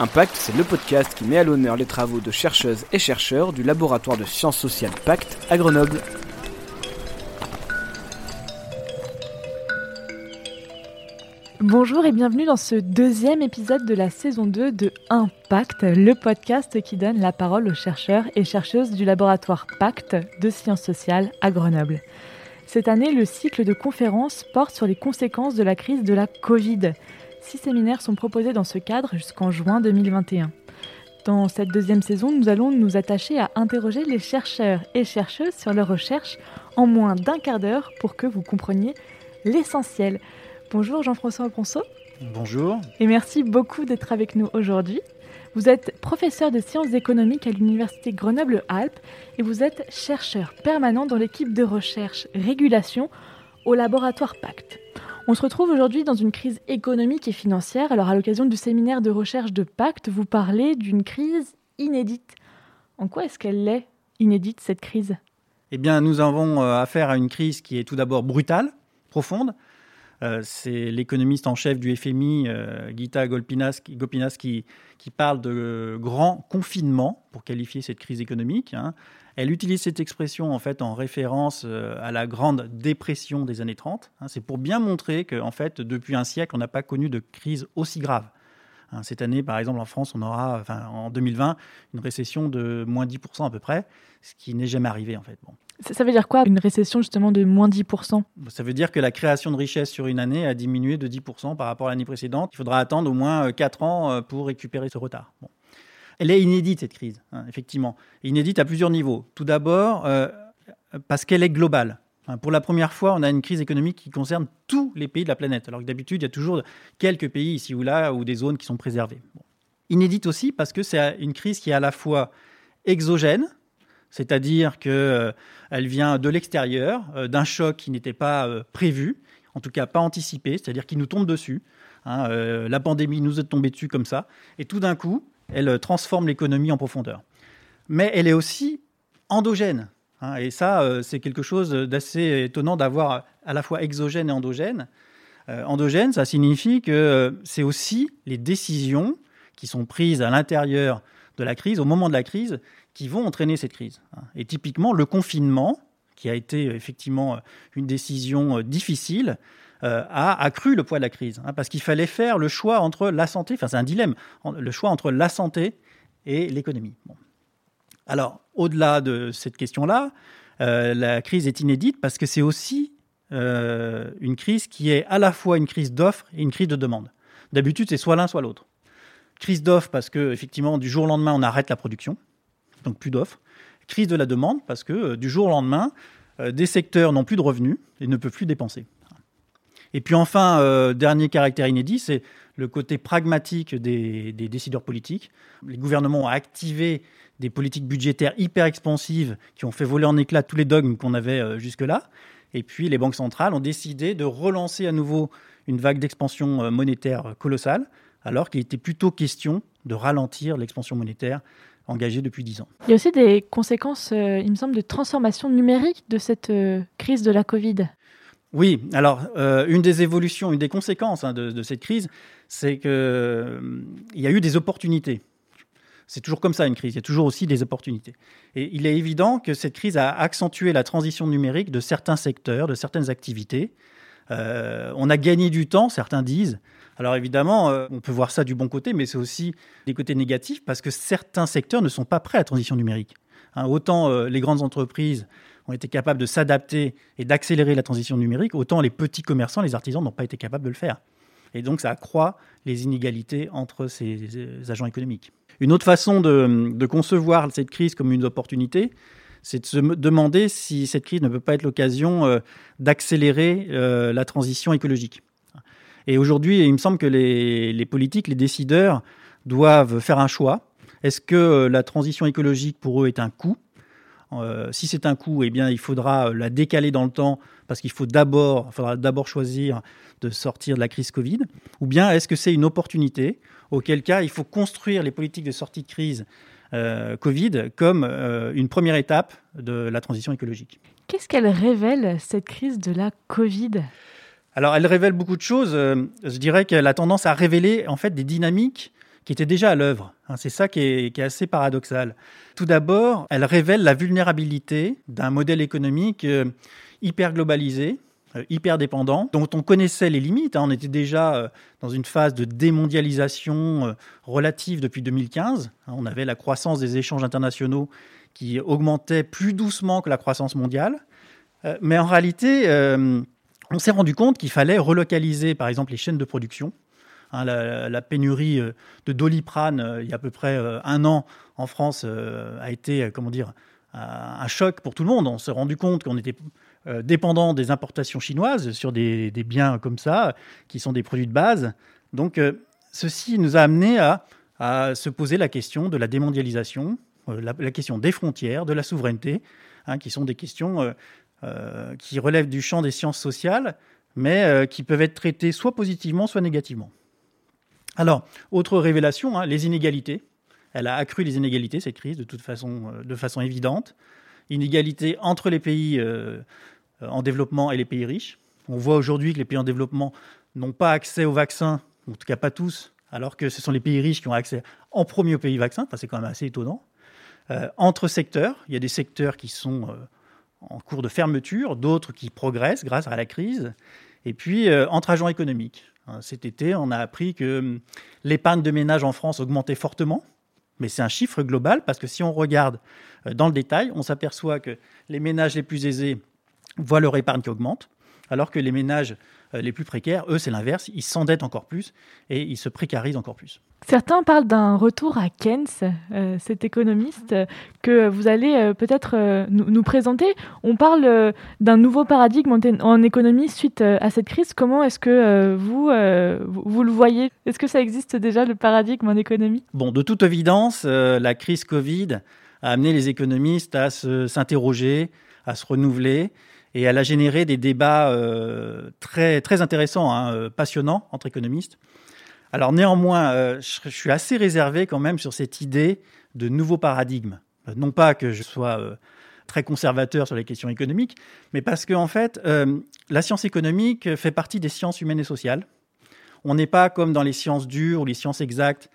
Impact, c'est le podcast qui met à l'honneur les travaux de chercheuses et chercheurs du laboratoire de sciences sociales Pacte à Grenoble. Bonjour et bienvenue dans ce deuxième épisode de la saison 2 de Impact, le podcast qui donne la parole aux chercheurs et chercheuses du laboratoire Pacte de sciences sociales à Grenoble. Cette année, le cycle de conférences porte sur les conséquences de la crise de la Covid. Six séminaires sont proposés dans ce cadre jusqu'en juin 2021. Dans cette deuxième saison, nous allons nous attacher à interroger les chercheurs et chercheuses sur leurs recherches en moins d'un quart d'heure pour que vous compreniez l'essentiel. Bonjour Jean-François Ponceau. Bonjour. Et merci beaucoup d'être avec nous aujourd'hui. Vous êtes professeur de sciences économiques à l'Université Grenoble-Alpes et vous êtes chercheur permanent dans l'équipe de recherche régulation au laboratoire Pacte. On se retrouve aujourd'hui dans une crise économique et financière. Alors à l'occasion du séminaire de recherche de Pacte, vous parlez d'une crise inédite. En quoi est-ce qu'elle est inédite cette crise? Eh bien, nous avons euh, affaire à une crise qui est tout d'abord brutale, profonde, euh, c'est l'économiste en chef du FMI, euh, Gita Gopinas, qui, parle de grand confinement pour qualifier cette crise économique. Hein. Elle utilise cette expression en fait en référence euh, à la grande dépression des années 30. Hein. C'est pour bien montrer qu'en fait, depuis un siècle, on n'a pas connu de crise aussi grave. Hein. Cette année, par exemple, en France, on aura, en 2020, une récession de moins 10% à peu près, ce qui n'est jamais arrivé en fait. Bon. Ça veut dire quoi, une récession justement de moins 10% Ça veut dire que la création de richesse sur une année a diminué de 10% par rapport à l'année précédente. Il faudra attendre au moins 4 euh, ans euh, pour récupérer ce retard. Bon. Elle est inédite, cette crise, hein, effectivement. Inédite à plusieurs niveaux. Tout d'abord, euh, parce qu'elle est globale. Pour la première fois, on a une crise économique qui concerne tous les pays de la planète, alors que d'habitude, il y a toujours quelques pays ici ou là ou des zones qui sont préservées. Inédite aussi parce que c'est une crise qui est à la fois exogène, c'est-à-dire qu'elle euh, vient de l'extérieur, euh, d'un choc qui n'était pas prévu, en tout cas pas anticipé, c'est-à-dire qui nous tombe dessus. Hein, la pandémie nous est tombée dessus comme ça, et tout d'un coup, elle transforme l'économie en profondeur. Mais elle est aussi endogène, hein, et ça, c'est quelque chose d'assez étonnant d'avoir à la fois exogène et endogène. endogène, ça signifie que c'est aussi les décisions qui sont prises à l'intérieur de la crise, au moment de la crise, qui vont entraîner cette crise. Et typiquement, le confinement, qui a été effectivement une décision euh, difficile, euh, a accru le poids de la crise. Hein, parce qu'il fallait faire le choix entre la santé, enfin c'est un dilemme, le choix entre la santé et l'économie. Alors, au-delà de cette question-là, euh, la crise est inédite parce que c'est aussi une crise qui est à la fois une crise d'offre et une crise de demande. D'habitude, c'est soit l'un, soit l'autre. Crise d'offre parce que effectivement, du jour au lendemain, on arrête la production donc plus d'offres. Crise de la demande, parce que euh, du jour au lendemain, euh, des secteurs n'ont plus de revenus et ne peuvent plus dépenser. Et puis enfin, euh, dernier caractère inédit, c'est le côté pragmatique des, décideurs politiques. Les gouvernements ont activé des politiques budgétaires hyper expansives qui ont fait voler en éclats tous les dogmes qu'on avait jusque-là. Et puis les banques centrales ont décidé de relancer à nouveau une vague d'expansion monétaire colossale, alors qu'il était plutôt question de ralentir l'expansion monétaire engagé depuis 10 ans. Il y a aussi des conséquences, euh, il me semble, de transformation numérique de cette euh, crise de la Covid. Oui, alors euh, une des évolutions, une des conséquences hein, de, cette crise, c'est qu'il il y a eu des opportunités. C'est toujours comme ça une crise, il y a toujours aussi des opportunités. Et il est évident que cette crise a accentué la transition numérique de certains secteurs, de certaines activités. on a gagné du temps, certains disent, alors évidemment, euh, on peut voir ça du bon côté, mais c'est aussi des côtés négatifs parce que certains secteurs ne sont pas prêts à la transition numérique. Hein, autant euh, les grandes entreprises ont été capables de s'adapter et d'accélérer la transition numérique, autant les petits commerçants, les artisans n'ont pas été capables de le faire. Et donc ça accroît les inégalités entre ces, agents économiques. Une autre façon de, concevoir cette crise comme une opportunité, c'est de se demander si cette crise ne peut pas être l'occasion euh, d'accélérer la transition écologique. Et aujourd'hui, il me semble que les, politiques, les décideurs doivent faire un choix. Est-ce que euh, la transition écologique pour eux est un coût? Euh, si c'est un coût, eh bien, il faudra la décaler dans le temps parce qu'il faut d'abord, faudra d'abord choisir de sortir de la crise Covid. Ou bien est-ce que c'est une opportunité? Auquel cas, il faut construire les politiques de sortie de crise euh, Covid comme une première étape de la transition écologique. Qu'est-ce qu'elle révèle cette crise de la Covid? Alors, elle révèle beaucoup de choses. Euh, je dirais qu'elle a tendance à révéler en fait des dynamiques qui était déjà à l'œuvre. Hein, c'est ça qui est, assez paradoxal. Tout d'abord, elle révèle la vulnérabilité d'un modèle économique euh, hyper globalisé, euh, hyper dépendant, dont on connaissait les limites. Hein. On était déjà euh, dans une phase de démondialisation relative depuis 2015. Hein. On avait la croissance des échanges internationaux qui augmentait plus doucement que la croissance mondiale. Mais en réalité, on s'est rendu compte qu'il fallait relocaliser, par exemple, les chaînes de production Hein, la, pénurie euh, de doliprane euh, il y a à peu près euh, un an en France a été, comment dire, un choc pour tout le monde. On s'est rendu compte qu'on était dépendant des importations chinoises sur des, biens comme ça, qui sont des produits de base. Donc, ceci nous a amené à, se poser la question de la démondialisation, la, question des frontières, de la souveraineté, hein, qui sont des questions qui relèvent du champ des sciences sociales, mais qui peuvent être traitées soit positivement, soit négativement. Alors, autre révélation, hein, les inégalités. Elle a accru les inégalités, cette crise, de toute façon, euh, de façon évidente. Inégalités entre les pays euh, en développement et les pays riches. On voit aujourd'hui que les pays en développement n'ont pas accès aux vaccins, en tout cas pas tous, alors que ce sont les pays riches qui ont accès en premier aux pays vaccins. C'est quand même assez étonnant. Euh, entre secteurs, il y a des secteurs qui sont en cours de fermeture, d'autres qui progressent grâce à la crise. Et puis, entre agents économiques. Hein, cet été, on a appris que hum, l'épargne de ménage en France augmentait fortement. Mais c'est un chiffre global parce que si on regarde euh, dans le détail, on s'aperçoit que les ménages les plus aisés voient leur épargne qui augmente, alors que les ménages les plus précaires, eux, c'est l'inverse, ils s'endettent encore plus et ils se précarisent encore plus. Certains parlent d'un retour à Keynes, euh, cet économiste que vous allez euh, peut-être nous, présenter. On parle d'un nouveau paradigme en, économie suite à cette crise. Comment est-ce que vous, vous le voyez? Est-ce que ça existe déjà, le paradigme en économie? Bon, de toute évidence, la crise Covid a amené les économistes à s'interroger, à se renouveler et elle a généré des débats euh, très, très intéressants, hein, euh, passionnants entre économistes. Alors néanmoins, euh, je, suis assez réservé quand même sur cette idée de nouveau paradigme. Non pas que je sois très conservateur sur les questions économiques, mais parce que en fait, la science économique fait partie des sciences humaines et sociales. On n'est pas comme dans les sciences dures ou les sciences exactes.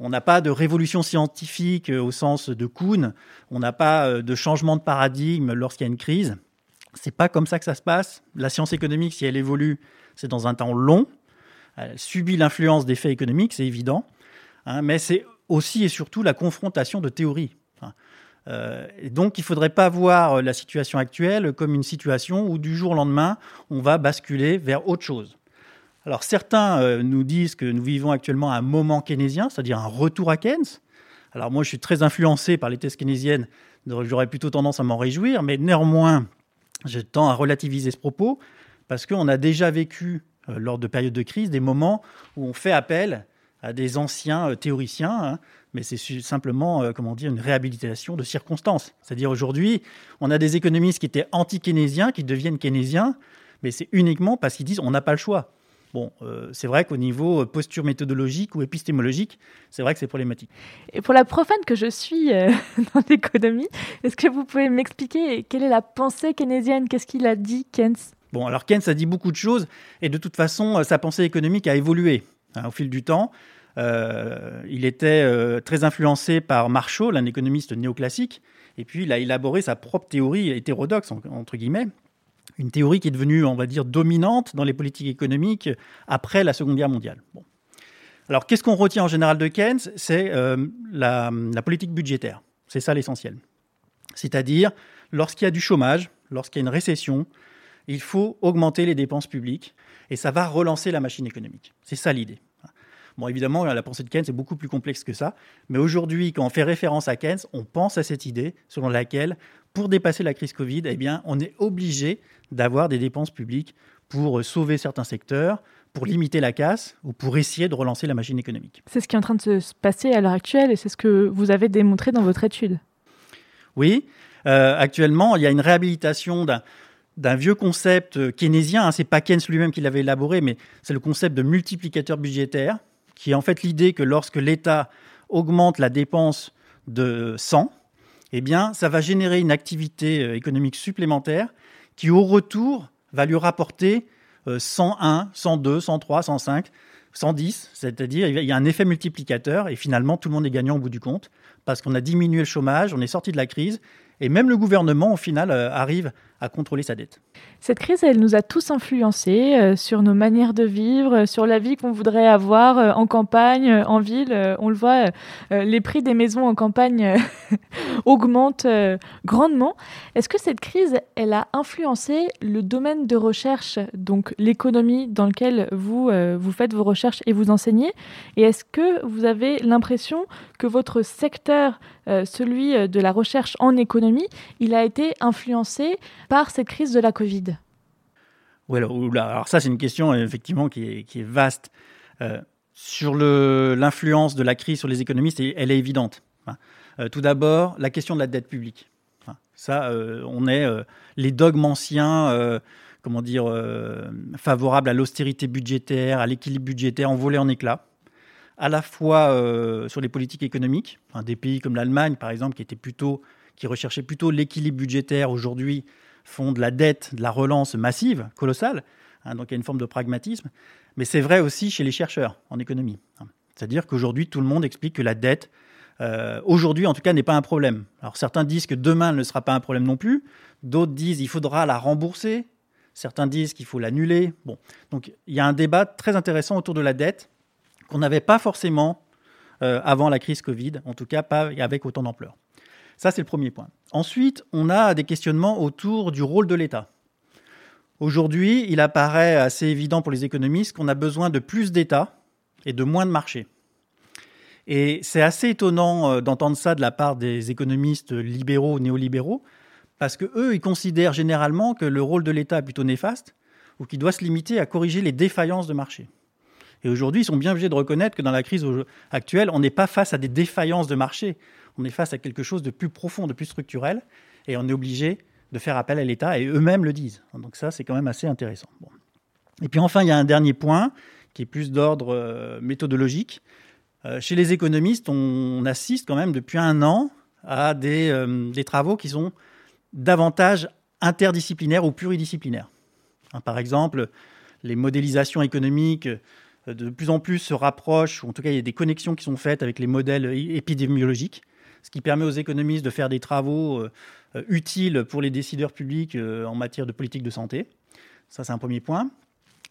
On n'a pas de révolution scientifique au sens de Kuhn. On n'a pas de changement de paradigme lorsqu'il y a une crise. C'est pas comme ça que ça se passe. La science économique, si elle évolue, c'est dans un temps long. Elle subit l'influence des faits économiques, c'est évident. Hein, mais c'est aussi et surtout la confrontation de théories. Euh, donc, il ne faudrait pas voir la situation actuelle comme une situation où du jour au lendemain, on va basculer vers autre chose. Alors, certains euh, nous disent que nous vivons actuellement un moment keynésien, c'est-à-dire un retour à Keynes. Alors, moi, je suis très influencé par les thèses keynésiennes, j'aurais plutôt tendance à m'en réjouir, mais néanmoins, je tends à relativiser ce propos parce qu'on a déjà vécu, euh, lors de périodes de crise, des moments où on fait appel à des anciens euh, théoriciens, hein, mais c'est simplement euh, comment dire, une réhabilitation de circonstances. C'est-à-dire aujourd'hui, on a des économistes qui étaient anti-keynésiens qui deviennent keynésiens, mais c'est uniquement parce qu'ils disent on n'a pas le choix. Bon, euh, c'est vrai qu'au niveau euh, posture méthodologique ou épistémologique, c'est vrai que c'est problématique. Et pour la profane que je suis euh, dans l'économie, est-ce que vous pouvez m'expliquer quelle est la pensée keynésienne Qu'est-ce qu'il a dit, Keynes? Bon, alors Keynes a dit beaucoup de choses, et de toute façon, sa pensée économique a évolué hein, au fil du temps. il était très influencé par Marshall, un économiste néoclassique, et puis il a élaboré sa propre théorie hétérodoxe, entre guillemets, une théorie qui est devenue, on va dire, dominante dans les politiques économiques après la Seconde Guerre mondiale. Alors, qu'est-ce qu'on retient en général de Keynes? C'est euh, la, politique budgétaire. C'est ça l'essentiel. C'est-à-dire, lorsqu'il y a du chômage, lorsqu'il y a une récession, il faut augmenter les dépenses publiques et ça va relancer la machine économique. C'est ça l'idée. Bon, évidemment, la pensée de Keynes est beaucoup plus complexe que ça, mais aujourd'hui, quand on fait référence à Keynes, on pense à cette idée selon laquelle, pour dépasser la crise Covid, eh bien, on est obligé d'avoir des dépenses publiques pour sauver certains secteurs, pour limiter la casse ou pour essayer de relancer la machine économique. C'est ce qui est en train de se passer à l'heure actuelle et c'est ce que vous avez démontré dans votre étude. Oui, euh, actuellement, il y a une réhabilitation d'un vieux concept keynésien. Hein, c'est pas Keynes lui-même qui l'avait élaboré, mais c'est le concept de multiplicateur budgétaire, qui est en fait l'idée que lorsque l'État augmente la dépense de 100, eh ça va générer une activité euh, économique supplémentaire qui, au retour, va lui rapporter 101, 102, 103, 105. 110, c'est-à-dire il y a un effet multiplicateur et finalement tout le monde est gagnant au bout du compte parce qu'on a diminué le chômage, on est sorti de la crise et même le gouvernement, au final, euh, arrive à contrôler sa dette. Cette crise, elle nous a tous influencés euh, sur nos manières de vivre, euh, sur la vie qu'on voudrait avoir en campagne, en ville. on le voit, les prix des maisons en campagne augmentent grandement. Est-ce que cette crise, elle a influencé le domaine de recherche, donc l'économie dans lequel vous, vous faites vos recherches et vous enseignez? Et est-ce que vous avez l'impression que votre secteur, celui de la recherche en économie, il a été influencé par cette crise de la Covid Oui, alors, ça c'est une question effectivement qui est, vaste. Euh, sur l'influence de la crise sur les économistes, elle est évidente. Euh, tout d'abord, la question de la dette publique. ça, euh, on est les dogmes anciens, comment dire, favorables à l'austérité budgétaire, à l'équilibre budgétaire, envolés en éclats à la fois sur les politiques économiques, des pays comme l'Allemagne par exemple, qui était plutôt, recherchait plutôt l'équilibre budgétaire, aujourd'hui font de la dette, de la relance massive, colossale. Hein, donc il y a une forme de pragmatisme. Mais c'est vrai aussi chez les chercheurs en économie. Hein. C'est-à-dire qu'aujourd'hui, tout le monde explique que la dette, euh, aujourd'hui en tout cas, n'est pas un problème. Alors certains disent que demain ne sera pas un problème non plus. D'autres disent qu'il faudra la rembourser. Certains disent qu'il faut l'annuler. Bon, donc il y a un débat très intéressant autour de la dette qu'on n'avait pas forcément euh, avant la crise Covid, en tout cas pas avec autant d'ampleur. Ça, c'est le premier point. Ensuite, on a des questionnements autour du rôle de l'État. Aujourd'hui, il apparaît assez évident pour les économistes qu'on a besoin de plus d'État et de moins de marché. Et c'est assez étonnant euh, d'entendre ça de la part des économistes libéraux, néolibéraux, parce que eux, ils considèrent généralement que le rôle de l'État est plutôt néfaste ou qu'il doit se limiter à corriger les défaillances de marché. Et aujourd'hui, ils sont bien obligés de reconnaître que dans la crise actuelle, on n'est pas face à des défaillances de marché, on est face à quelque chose de plus profond, de plus structurel, et on est obligé de faire appel à l'État, et eux-mêmes le disent. Donc ça, c'est quand même assez intéressant. Et puis enfin, il y a un dernier point qui est plus d'ordre euh, méthodologique. Euh, chez les économistes, on, assiste quand même depuis un an à des, euh, travaux qui sont davantage interdisciplinaires ou pluridisciplinaires. Hein, par exemple, les modélisations économiques de plus en plus se rapprochent, ou en tout cas il y a des connexions qui sont faites avec les modèles épidémiologiques ce qui permet aux économistes de faire des travaux euh, euh, utiles pour les décideurs publics euh, en matière de politique de santé. Ça, c'est un premier point.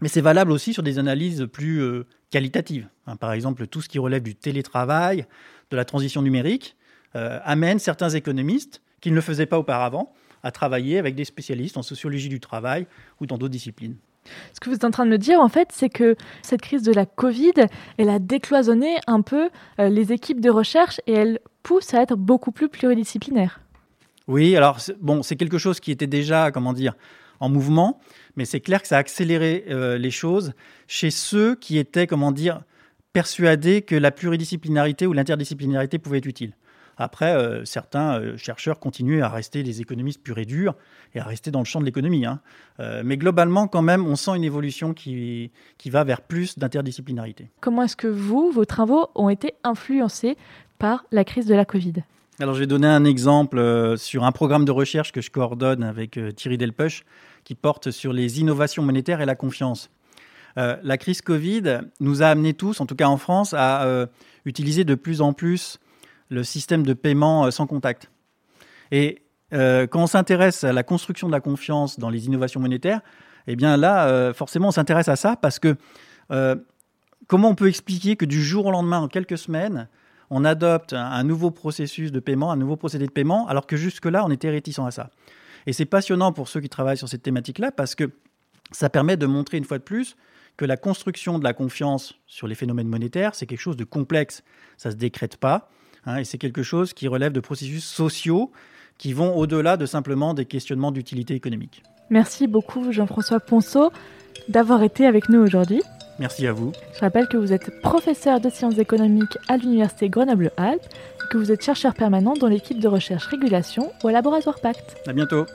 Mais c'est valable aussi sur des analyses plus qualitatives. Hein, par exemple, tout ce qui relève du télétravail, de la transition numérique, amène certains économistes qui ne le faisaient pas auparavant à travailler avec des spécialistes en sociologie du travail ou dans d'autres disciplines. Ce que vous êtes en train de me dire, en fait, c'est que cette crise de la Covid, elle a décloisonné un peu les équipes de recherche et elle pousse à être beaucoup plus pluridisciplinaire. Oui, alors bon, c'est quelque chose qui était déjà, comment dire, en mouvement, mais c'est clair que ça a accéléré euh, les choses chez ceux qui étaient, comment dire, persuadés que la pluridisciplinarité ou l'interdisciplinarité pouvait être utile. Après, euh, certains euh, chercheurs continuent à rester des économistes purs et durs et à rester dans le champ de l'économie. Hein. mais globalement, quand même, on sent une évolution qui, qui va vers plus d'interdisciplinarité. Comment est-ce que vous, vos travaux ont été influencés par la crise de la Covid? Alors, je vais donner un exemple euh, sur un programme de recherche que je coordonne avec euh, Thierry Delpech qui porte sur les innovations monétaires et la confiance. Euh, la crise Covid nous a amenés tous, en tout cas en France, à utiliser de plus en plus le système de paiement sans contact. Et quand on s'intéresse à la construction de la confiance dans les innovations monétaires, eh bien là, forcément, on s'intéresse à ça parce que comment on peut expliquer que du jour au lendemain, en quelques semaines, on adopte un, nouveau processus de paiement, un nouveau procédé de paiement, alors que jusque-là, on était réticent à ça? Et c'est passionnant pour ceux qui travaillent sur cette thématique-là, parce que ça permet de montrer une fois de plus que la construction de la confiance sur les phénomènes monétaires, c'est quelque chose de complexe. Ça ne se décrète pas, hein, et c'est quelque chose qui relève de processus sociaux qui vont au-delà de simplement des questionnements d'utilité économique. Merci beaucoup Jean-François Ponceau d'avoir été avec nous aujourd'hui. Merci à vous. Je rappelle que vous êtes professeur de sciences économiques à l'Université Grenoble-Alpes et que vous êtes chercheur permanent dans l'équipe de recherche régulation au laboratoire Pacte. À bientôt.